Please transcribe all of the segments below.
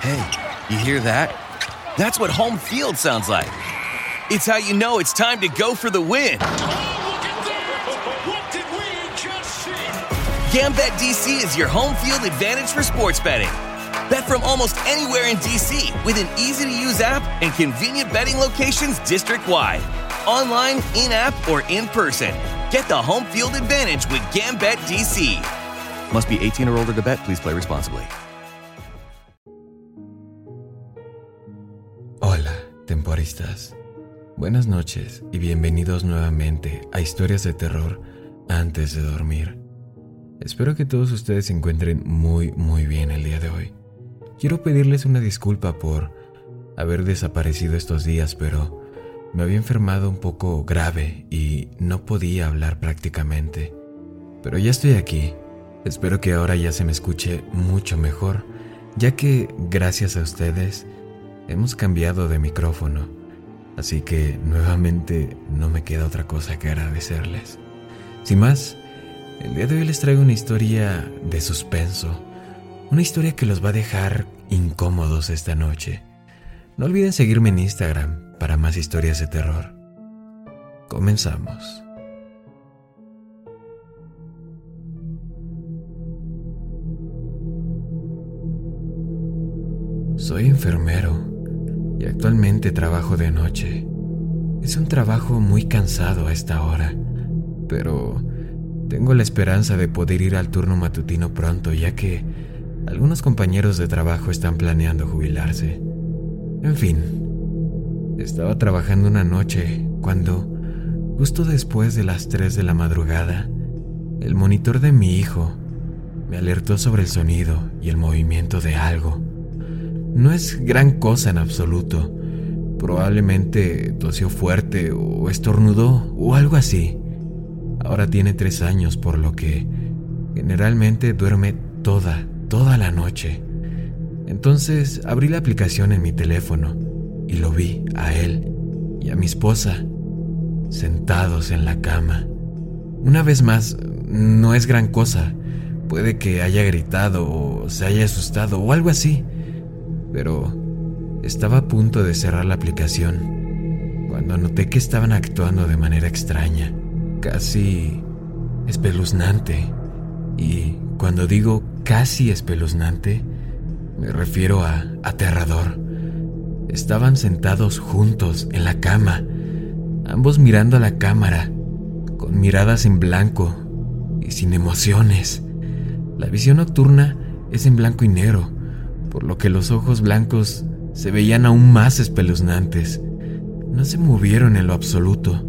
Hey, you hear that? That's what home field sounds like. It's how you know it's time to go for the win. But what did we just see? Gambit DC is your home field advantage for sports betting. Bet from almost anywhere in DC with an easy to use app and convenient betting locations district wide. Online, in app, or in person. Get the home field advantage with Gambit DC. Must be 18 or older to bet. Please play responsibly. Temporistas. Buenas noches y bienvenidos nuevamente a Historias de Terror antes de dormir. Espero que todos ustedes se encuentren muy, muy bien el día de hoy. Quiero pedirles una disculpa por haber desaparecido estos días, pero me había enfermado un poco grave y no podía hablar prácticamente. Pero ya estoy aquí. Espero que ahora ya se me escuche mucho mejor, ya que gracias a ustedes hemos cambiado de micrófono. Así que nuevamente no me queda otra cosa que agradecerles. Sin más, el día de hoy les traigo una historia de suspenso una historia que los va a dejar incómodos esta noche. No olviden seguirme en Instagram para más historias de terror. Comenzamos. Soy enfermero y actualmente trabajo de noche. Es un trabajo muy cansado a esta hora, pero tengo la esperanza de poder ir al turno matutino pronto ya que algunos compañeros de trabajo están planeando jubilarse. En fin, estaba trabajando una noche cuando, justo después de las 3 de la madrugada, el monitor de mi hijo me alertó sobre el sonido y el movimiento de algo. No es gran cosa en absoluto. Probablemente tosió fuerte o estornudó o algo así. Ahora tiene tres años, por lo que generalmente duerme toda, toda la noche. Entonces abrí la aplicación en mi teléfono y lo vi a él y a mi esposa sentados en la cama. Una vez más, no es gran cosa. Puede que haya gritado o se haya asustado o algo así. Pero estaba a punto de cerrar la aplicación cuando noté que estaban actuando de manera extraña, casi espeluznante. Y cuando digo casi espeluznante, me refiero a aterrador. Estaban sentados juntos en la cama, ambos mirando a la cámara, con miradas en blanco y sin emociones. La visión nocturna es en blanco y negro, por lo que los ojos blancos se veían aún más espeluznantes. No se movieron en lo absoluto,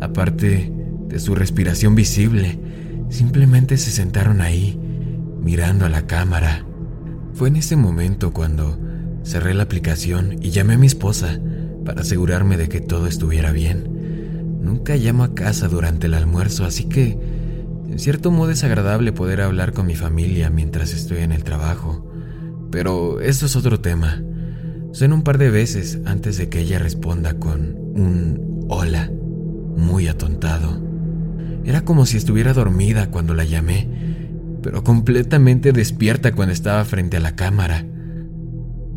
aparte de su respiración visible, simplemente se sentaron ahí, mirando a la cámara. Fue en ese momento cuando cerré la aplicación y llamé a mi esposa para asegurarme de que todo estuviera bien. Nunca llamo a casa durante el almuerzo, así que en cierto modo es agradable poder hablar con mi familia mientras estoy en el trabajo. Pero eso es otro tema. Suena un par de veces antes de que ella responda con un hola, muy atontado. Era como si estuviera dormida cuando la llamé pero completamente despierta cuando estaba frente a la cámara.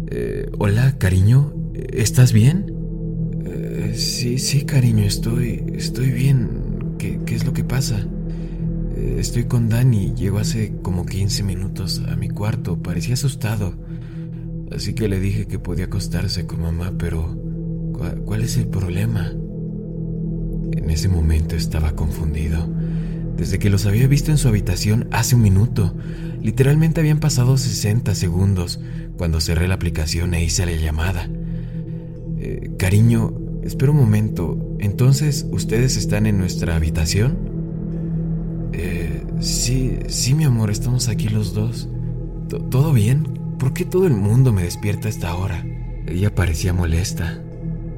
Eh, hola, cariño, ¿estás bien? Eh, sí, sí, cariño, estoy, estoy bien. ¿Qué, qué es lo que pasa? Eh, estoy con Dani, llegó hace como 15 minutos a mi cuarto, parecía asustado. Así que le dije que podía acostarse con mamá, pero ¿cuál es el problema? En ese momento estaba confundido desde que los había visto en su habitación hace un minuto. Literalmente habían pasado 60 segundos cuando cerré la aplicación e hice la llamada. Eh, cariño, espera un momento. Entonces, ¿ustedes están en nuestra habitación? Sí, sí, mi amor, estamos aquí los dos. ¿Todo bien? ¿Por qué todo el mundo me despierta a esta hora? Ella parecía molesta.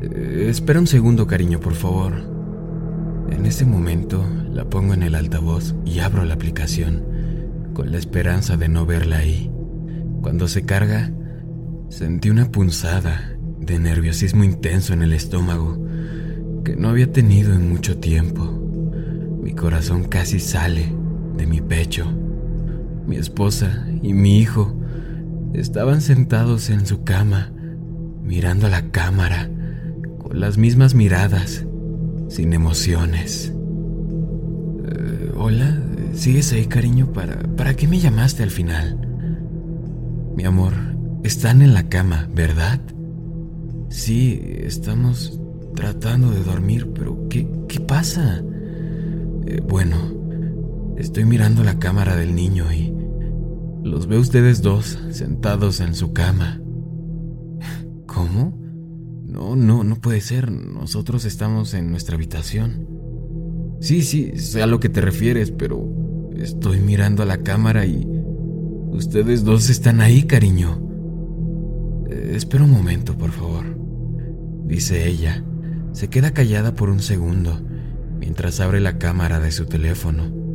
Eh, espera un segundo, cariño, por favor. En ese momento la pongo en el altavoz y abro la aplicación, con la esperanza de no verla ahí. Cuando se carga, sentí una punzada de nerviosismo intenso en el estómago que no había tenido en mucho tiempo. Mi corazón casi sale de mi pecho. Mi esposa y mi hijo Estaban sentados en su cama, mirando a la cámara, con las mismas miradas, sin emociones. Eh, hola, ¿sigues ahí, cariño? ¿Para, ¿Para qué me llamaste al final? Mi amor, están en la cama, ¿verdad? Sí, estamos tratando de dormir, pero ¿qué, qué pasa? Eh, bueno, estoy mirando la cámara del niño y los veo ustedes dos sentados en su cama. ¿Cómo? No, no, no puede ser. Nosotros estamos en nuestra habitación. Sí, sí, sé a lo que te refieres, pero estoy mirando a la cámara y ustedes dos están ahí, cariño. Eh, espera un momento, por favor, dice ella. Se queda callada por un segundo mientras abre la cámara de su teléfono.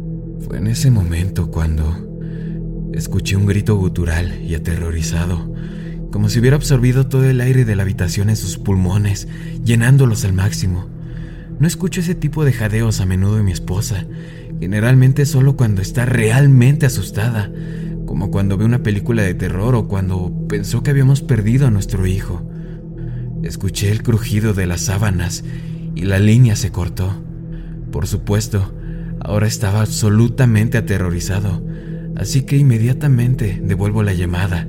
Fue en ese momento cuando escuché un grito gutural y aterrorizado, como si hubiera absorbido todo el aire de la habitación en sus pulmones, llenándolos al máximo. No escucho ese tipo de jadeos a menudo de mi esposa, generalmente solo cuando está realmente asustada, como cuando ve una película de terror o cuando pensó que habíamos perdido a nuestro hijo. Escuché el crujido de las sábanas y la línea se cortó. Por supuesto, ahora estaba absolutamente aterrorizado, así que inmediatamente devuelvo la llamada,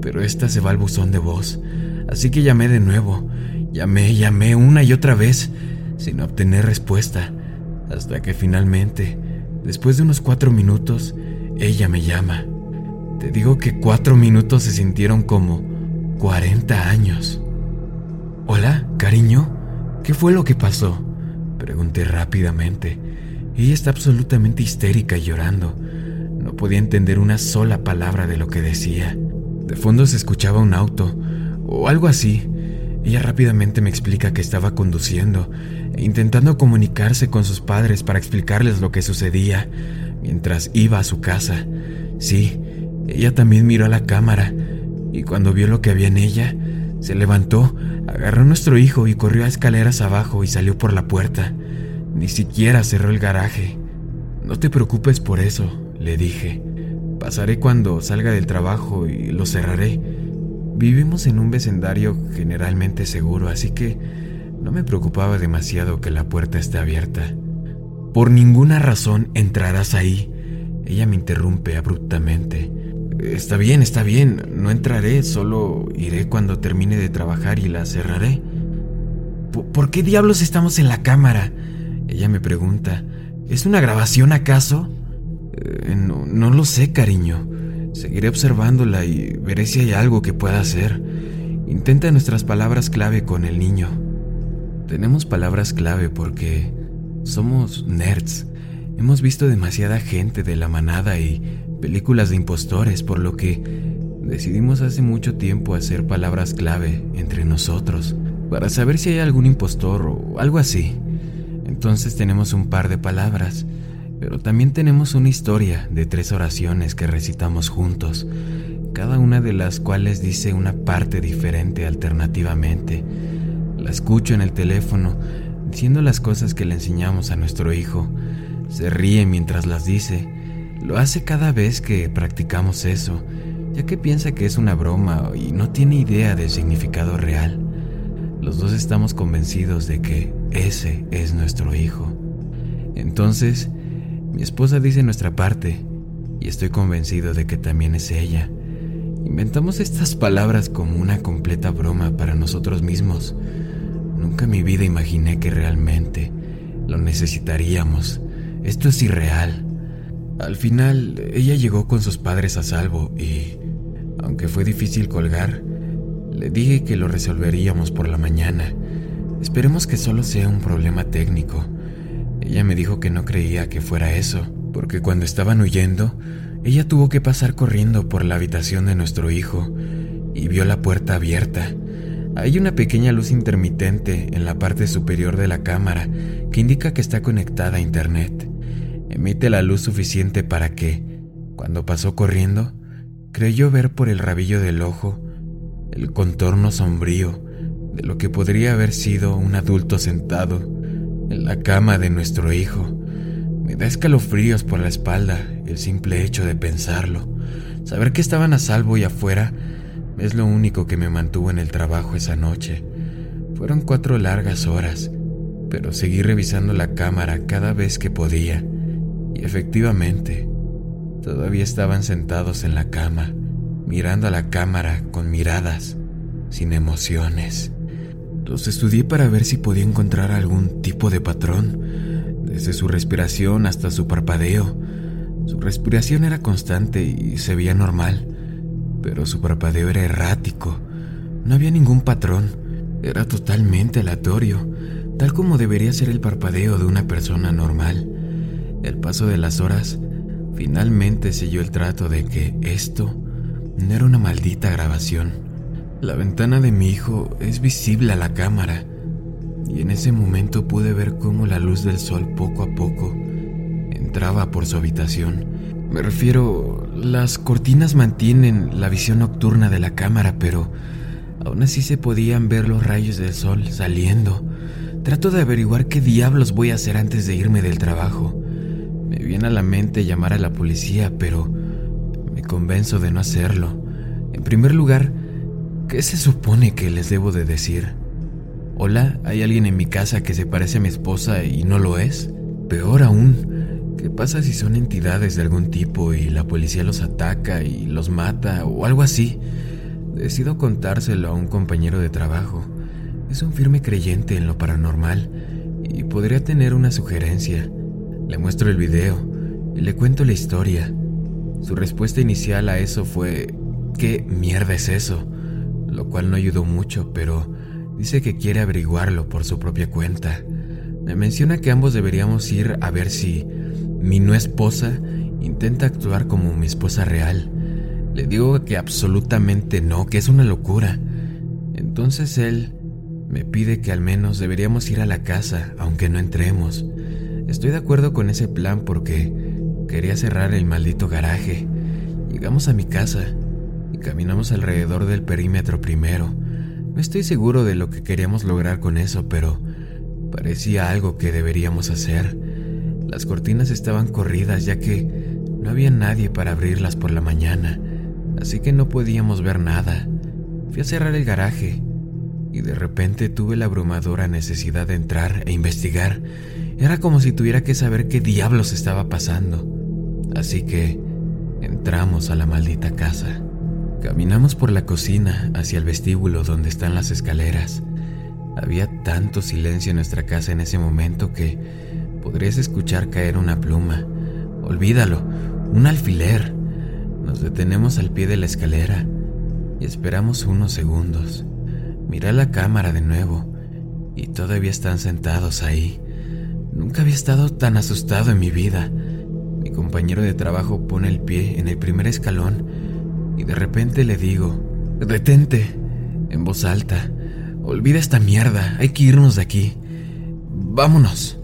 pero esta se va al buzón de voz, así que llamé de nuevo, llamé, llamé una y otra vez, sin obtener respuesta, hasta que finalmente, después de unos cuatro minutos, ella me llama. Te digo que cuatro minutos se sintieron como 40 años. Hola, cariño, ¿qué fue lo que pasó? Pregunté rápidamente. Ella está absolutamente histérica y llorando. No podía entender una sola palabra de lo que decía. De fondo se escuchaba un auto, o algo así. Ella rápidamente me explica que estaba conduciendo, intentando comunicarse con sus padres para explicarles lo que sucedía, mientras iba a su casa. Sí, ella también miró a la cámara, y cuando vio lo que había en ella, se levantó, agarró a nuestro hijo y corrió a escaleras abajo y salió por la puerta. Ni siquiera cerró el garaje. No te preocupes por eso, le dije. Pasaré cuando salga del trabajo y lo cerraré. Vivimos en un vecindario generalmente seguro, así que no me preocupaba demasiado que la puerta esté abierta. Por ninguna razón entrarás ahí. Ella me interrumpe abruptamente. Está bien, está bien, no entraré, solo iré cuando termine de trabajar y la cerraré. ¿Por qué diablos estamos en la cámara? Ella me pregunta. ¿Es una grabación acaso? Eh, no, no lo sé, cariño. Seguiré observándola y veré si hay algo que pueda hacer. Intenta nuestras palabras clave con el niño. Tenemos palabras clave porque somos nerds. Hemos visto demasiada gente de la manada y películas de impostores, por lo que decidimos hace mucho tiempo hacer palabras clave entre nosotros, para saber si hay algún impostor o algo así. Entonces tenemos un par de palabras, pero también tenemos una historia de tres oraciones que recitamos juntos, cada una de las cuales dice una parte diferente alternativamente. La escucho en el teléfono, diciendo las cosas que le enseñamos a nuestro hijo. Se ríe mientras las dice lo hace cada vez que practicamos eso, ya que piensa que es una broma y no tiene idea del significado real. Los dos estamos convencidos de que ese es nuestro hijo. Entonces, mi esposa dice nuestra parte y estoy convencido de que también es ella. Inventamos estas palabras como una completa broma para nosotros mismos. Nunca en mi vida imaginé que realmente lo necesitaríamos. Esto es irreal. Al final, ella llegó con sus padres a salvo y, aunque fue difícil colgar, le dije que lo resolveríamos por la mañana. Esperemos que solo sea un problema técnico. Ella me dijo que no creía que fuera eso, porque cuando estaban huyendo, ella tuvo que pasar corriendo por la habitación de nuestro hijo y vio la puerta abierta. Hay una pequeña luz intermitente en la parte superior de la cámara que indica que está conectada a Internet emite la luz suficiente para que, cuando pasó corriendo, creyó ver por el rabillo del ojo el contorno sombrío de lo que podría haber sido un adulto sentado en la cama de nuestro hijo. Me da escalofríos por la espalda el simple hecho de pensarlo. Saber que estaban a salvo y afuera es lo único que me mantuvo en el trabajo esa noche. Fueron cuatro largas horas, pero seguí revisando la cámara cada vez que podía. Y efectivamente, todavía estaban sentados en la cama, mirando a la cámara con miradas, sin emociones. Los estudié para ver si podía encontrar algún tipo de patrón, desde su respiración hasta su parpadeo. Su respiración era constante y se veía normal, pero su parpadeo era errático. No había ningún patrón, era totalmente aleatorio, tal como debería ser el parpadeo de una persona normal. El paso de las horas finalmente selló el trato de que esto no era una maldita grabación. La ventana de mi hijo es visible a la cámara y en ese momento pude ver cómo la luz del sol poco a poco entraba por su habitación. Me refiero, las cortinas mantienen la visión nocturna de la cámara, pero aún así se podían ver los rayos del sol saliendo. Trato de averiguar qué diablos voy a hacer antes de irme del trabajo. Me viene a la mente llamar a la policía, pero convenzo de no hacerlo. En primer lugar, ¿qué se supone que les debo de decir? Hola, ¿hay alguien en mi casa que se parece a mi esposa y no lo es? Peor aún, ¿qué pasa si son entidades de algún tipo y la policía los ataca y los mata o algo así? Decido contárselo a un compañero de trabajo. Es un firme creyente en lo paranormal y podría tener una sugerencia. Le muestro el video y le cuento la historia. Su respuesta inicial a eso fue, ¿qué mierda es eso? Lo cual no ayudó mucho, pero dice que quiere averiguarlo por su propia cuenta. Me menciona que ambos deberíamos ir a ver si mi no esposa intenta actuar como mi esposa real. Le digo que absolutamente no, que es una locura. Entonces él me pide que al menos deberíamos ir a la casa, aunque no entremos. Estoy de acuerdo con ese plan porque quería cerrar el maldito garaje. Llegamos a mi casa y caminamos alrededor del perímetro primero. No estoy seguro de lo que queríamos lograr con eso, pero parecía algo que deberíamos hacer. Las cortinas estaban corridas ya que no había nadie para abrirlas por la mañana, así que no podíamos ver nada. Fui a cerrar el garaje y de repente tuve la abrumadora necesidad de entrar e investigar. Era como si tuviera que saber qué diablos estaba pasando. Así que entramos a la maldita casa. Caminamos por la cocina hacia el vestíbulo donde están las escaleras. Había tanto silencio en nuestra casa en ese momento que podrías escuchar caer una pluma. Olvídalo, un alfiler. Nos detenemos al pie de la escalera y esperamos unos segundos. Miré la cámara de nuevo y todavía están sentados ahí. Nunca había estado tan asustado en mi vida. Compañero de trabajo pone el pie en el primer escalón y de repente le digo, detente, en voz alta. Olvida esta mierda, hay que irnos de aquí. Vámonos.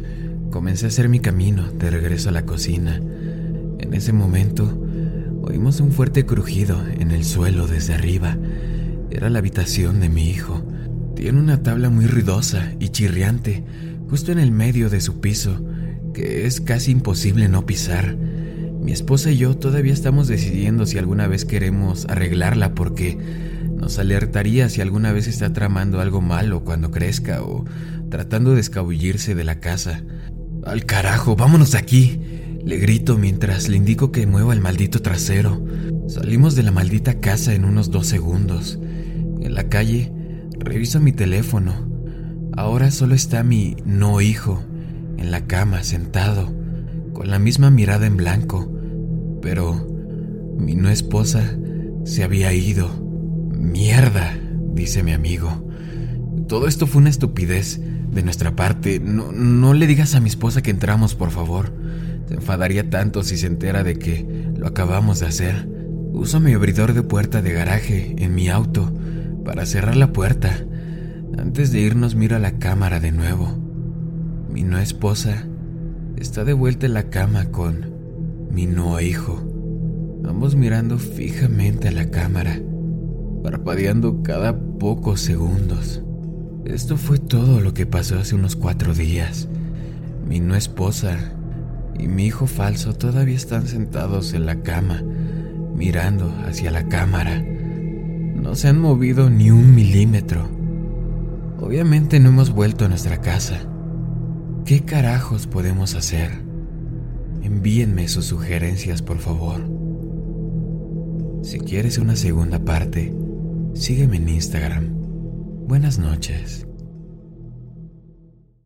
Comencé a hacer mi camino de regreso a la cocina. En ese momento, oímos un fuerte crujido en el suelo desde arriba era la habitación de mi hijo. Tiene una tabla muy ruidosa y chirriante justo en el medio de su piso, que es casi imposible no pisar. Mi esposa y yo todavía estamos decidiendo si alguna vez queremos arreglarla porque nos alertaría si alguna vez está tramando algo malo cuando crezca o tratando de escabullirse de la casa. Al carajo, vámonos de aquí. Le grito mientras le indico que mueva el maldito trasero. Salimos de la maldita casa en unos dos segundos. En la calle, reviso mi teléfono. Ahora solo está mi no hijo en la cama, sentado, con la misma mirada en blanco. Pero mi no esposa se había ido. Mierda, dice mi amigo. Todo esto fue una estupidez de nuestra parte. No, no le digas a mi esposa que entramos, por favor. Se enfadaría tanto si se entera de que lo acabamos de hacer. Uso mi abridor de puerta de garaje en mi auto para cerrar la puerta. Antes de irnos miro a la cámara de nuevo. Mi no esposa está de vuelta en la cama con mi no hijo, ambos mirando fijamente a la cámara, parpadeando cada pocos segundos. Esto fue todo lo que pasó hace unos cuatro días. Mi no esposa y mi hijo falso todavía están sentados en la cama, mirando hacia la cámara. No se han movido ni un milímetro. Obviamente no hemos vuelto a nuestra casa. ¿Qué carajos podemos hacer? Envíenme sus sugerencias, por favor. Si quieres una segunda parte, sígueme en Instagram. Buenas noches.